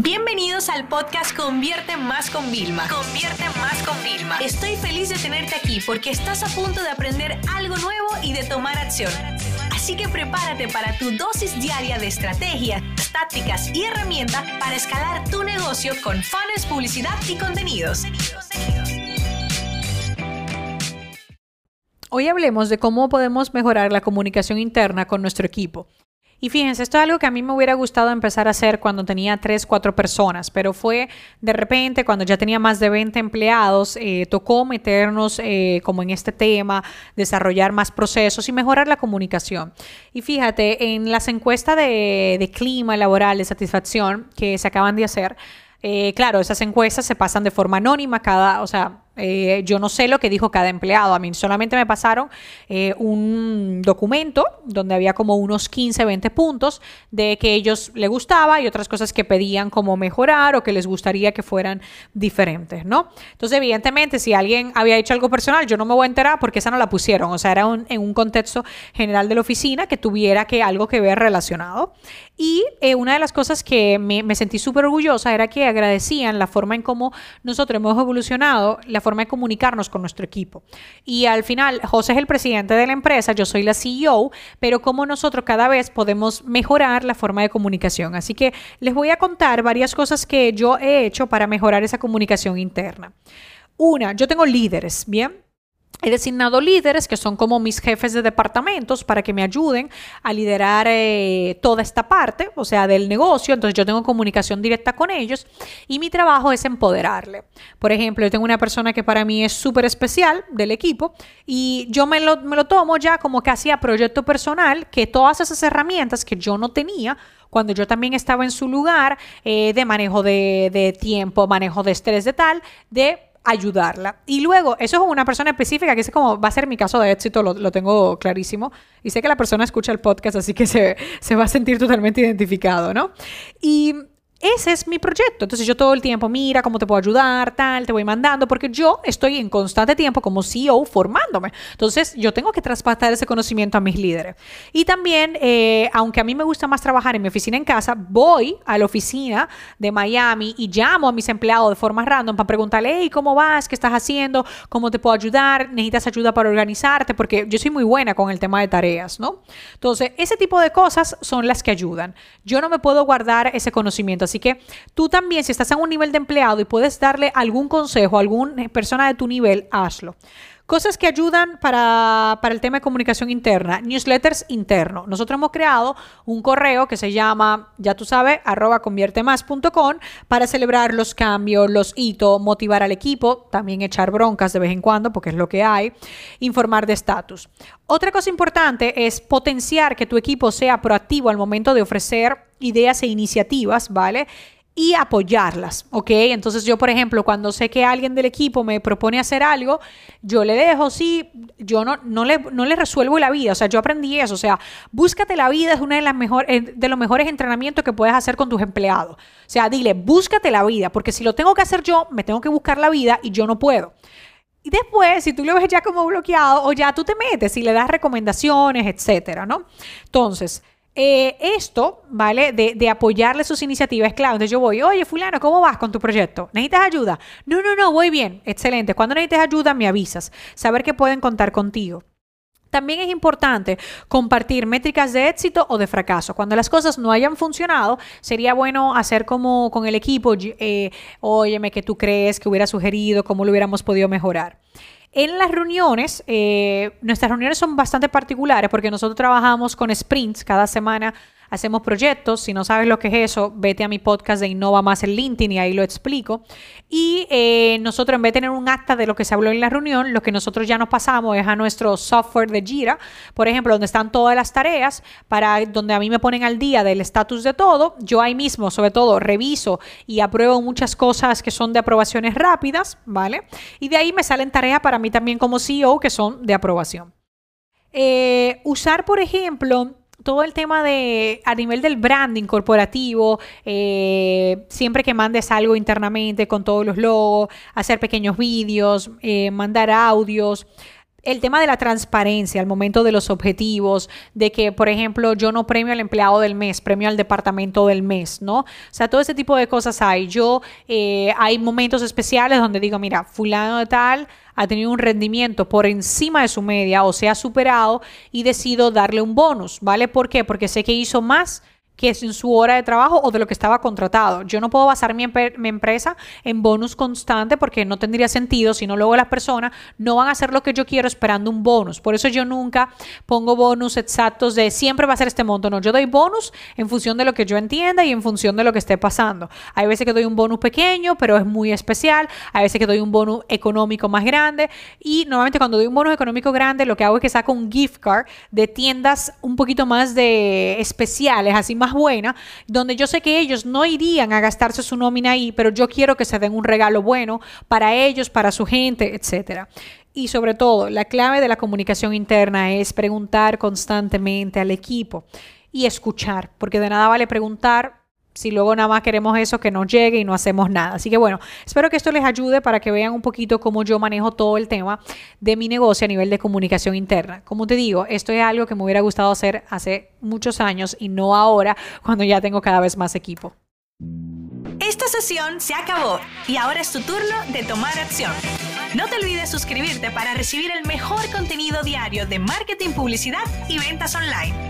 Bienvenidos al podcast Convierte Más con Vilma. Convierte Más con Vilma. Estoy feliz de tenerte aquí porque estás a punto de aprender algo nuevo y de tomar acción. Así que prepárate para tu dosis diaria de estrategias, tácticas y herramientas para escalar tu negocio con fans, publicidad y contenidos. Hoy hablemos de cómo podemos mejorar la comunicación interna con nuestro equipo. Y fíjense, esto es algo que a mí me hubiera gustado empezar a hacer cuando tenía 3, 4 personas, pero fue de repente cuando ya tenía más de 20 empleados, eh, tocó meternos eh, como en este tema, desarrollar más procesos y mejorar la comunicación. Y fíjate, en las encuestas de, clima laboral, de satisfacción que se acaban de hacer, eh, claro, esas encuestas se pasan de forma anónima, cada, o sea, eh, yo no sé lo que dijo cada empleado. A mí solamente me pasaron eh, un documento donde había como unos 15, 20 puntos de que ellos les gustaba y otras cosas que pedían como mejorar o que les gustaría que fueran diferentes, ¿no? Entonces, evidentemente, si alguien había hecho algo personal, yo no me voy a enterar porque esa no la pusieron. O sea, era en un contexto general de la oficina que tuviera que algo que ver relacionado. Y eh, una de las cosas que me, me sentí súper orgullosa era que agradecían la forma en cómo nosotros hemos evolucionado, la forma de comunicarnos con nuestro equipo. Y al final, José es el presidente de la empresa, yo soy la CEO, pero cómo nosotros cada vez podemos mejorar la forma de comunicación. Así que les voy a contar varias cosas que yo he hecho para mejorar esa comunicación interna. Una, yo tengo líderes, ¿bien? He designado líderes que son como mis jefes de departamentos para que me ayuden a liderar eh, toda esta parte, o sea, del negocio. Entonces yo tengo comunicación directa con ellos y mi trabajo es empoderarle. Por ejemplo, yo tengo una persona que para mí es súper especial del equipo y yo me lo, me lo tomo ya como casi a proyecto personal, que todas esas herramientas que yo no tenía, cuando yo también estaba en su lugar eh, de manejo de, de tiempo, manejo de estrés, de tal, de ayudarla. Y luego, eso es una persona específica que es como va a ser mi caso de éxito, lo, lo, tengo clarísimo. Y sé que la persona escucha el podcast, así que se, se va a sentir totalmente identificado, ¿no? Y ese es mi proyecto. Entonces yo todo el tiempo, mira cómo te puedo ayudar, tal, te voy mandando, porque yo estoy en constante tiempo como CEO formándome. Entonces yo tengo que traspasar ese conocimiento a mis líderes. Y también, eh, aunque a mí me gusta más trabajar en mi oficina en casa, voy a la oficina de Miami y llamo a mis empleados de forma random para preguntarle, hey, ¿cómo vas? ¿Qué estás haciendo? ¿Cómo te puedo ayudar? ¿Necesitas ayuda para organizarte? Porque yo soy muy buena con el tema de tareas, ¿no? Entonces, ese tipo de cosas son las que ayudan. Yo no me puedo guardar ese conocimiento. Así que tú también, si estás en un nivel de empleado y puedes darle algún consejo a alguna persona de tu nivel, hazlo. Cosas que ayudan para, para, el tema de comunicación interna. Newsletters interno. Nosotros hemos creado un correo que se llama, ya tú sabes, arroba conviertemas.com para celebrar los cambios, los hitos, motivar al equipo, también echar broncas de vez en cuando, porque es lo que hay, informar de estatus. Otra cosa importante es potenciar que tu equipo sea proactivo al momento de ofrecer ideas e iniciativas, ¿vale? Y apoyarlas, ¿ok? Entonces yo, por ejemplo, cuando sé que alguien del equipo me propone hacer algo, yo le dejo, sí, yo no, no, le, no le resuelvo la vida, o sea, yo aprendí eso, o sea, búscate la vida es uno de, las mejores, de los mejores entrenamientos que puedes hacer con tus empleados. O sea, dile, búscate la vida, porque si lo tengo que hacer yo, me tengo que buscar la vida y yo no puedo. Y después, si tú lo ves ya como bloqueado, o ya tú te metes y le das recomendaciones, etcétera, ¿no? Entonces, eh, esto, ¿vale? De, de, apoyarle sus iniciativas clave. Entonces yo voy, oye, fulano, ¿cómo vas con tu proyecto? ¿Necesitas ayuda? No, no, no, voy bien. Excelente. Cuando necesites ayuda, me avisas. Saber que pueden contar contigo. También es importante compartir métricas de éxito o de fracaso. Cuando las cosas no hayan funcionado, sería bueno hacer como con el equipo, eh, óyeme, ¿qué tú crees que hubiera sugerido? ¿Cómo lo hubiéramos podido mejorar? En las reuniones, eh, nuestras reuniones son bastante particulares porque nosotros trabajamos con sprints cada semana hacemos proyectos. Si no sabes lo que es eso, vete a mi podcast de Innova Más en LinkedIn y ahí lo explico. Y eh, nosotros, en vez de tener un acta de lo que se habló en la reunión, lo que nosotros ya nos pasamos es a nuestro software de Jira, por ejemplo, donde están todas las tareas, para donde a mí me ponen al día del estatus de todo. Yo ahí mismo, sobre todo, reviso y apruebo muchas cosas que son de aprobaciones rápidas, ¿vale? Y de ahí me salen tareas para mí también como CEO que son de aprobación. Eh, usar, por ejemplo, todo el tema de a nivel del branding corporativo, eh, siempre que mandes algo internamente con todos los logos, hacer pequeños vídeos, eh, mandar audios. El tema de la transparencia al momento de los objetivos, de que, por ejemplo, yo no premio al empleado del mes, premio al departamento del mes, ¿no? O sea, todo ese tipo de cosas hay. Yo, eh, hay momentos especiales donde digo, mira, fulano de tal ha tenido un rendimiento por encima de su media o se ha superado y decido darle un bonus, ¿vale? ¿Por qué? Porque sé que hizo más que es en su hora de trabajo o de lo que estaba contratado. Yo no puedo basar mi, empresa en bonus constante porque no tendría sentido, sino luego las personas no van a hacer lo que yo quiero esperando un bonus. Por eso yo nunca pongo bonus exactos de siempre va a ser este monto. No, yo doy bonus en función de lo que yo entienda y en función de lo que esté pasando. Hay veces que doy un bonus pequeño, pero es muy especial. Hay veces que doy un bonus económico más grande. Y normalmente cuando doy un bonus económico grande, lo que hago es que saco un gift card de tiendas un poquito más de especiales, así buena, donde yo sé que ellos no irían a gastarse su nómina ahí, pero yo quiero que se den un regalo bueno para ellos, para su gente, etcétera. Y sobre todo, la clave de la comunicación interna es preguntar constantemente al equipo y escuchar, porque de nada vale preguntar si luego nada más queremos eso, que nos llegue y no hacemos nada. Así que bueno, espero que esto les ayude para que vean un poquito cómo yo manejo todo el tema de mi negocio a nivel de comunicación interna. Como te digo, esto es algo que me hubiera gustado hacer hace muchos años y no ahora cuando ya tengo cada vez más equipo. Esta sesión se acabó y ahora es tu turno de tomar acción. No te olvides suscribirte para recibir el mejor contenido diario de marketing, publicidad y ventas online.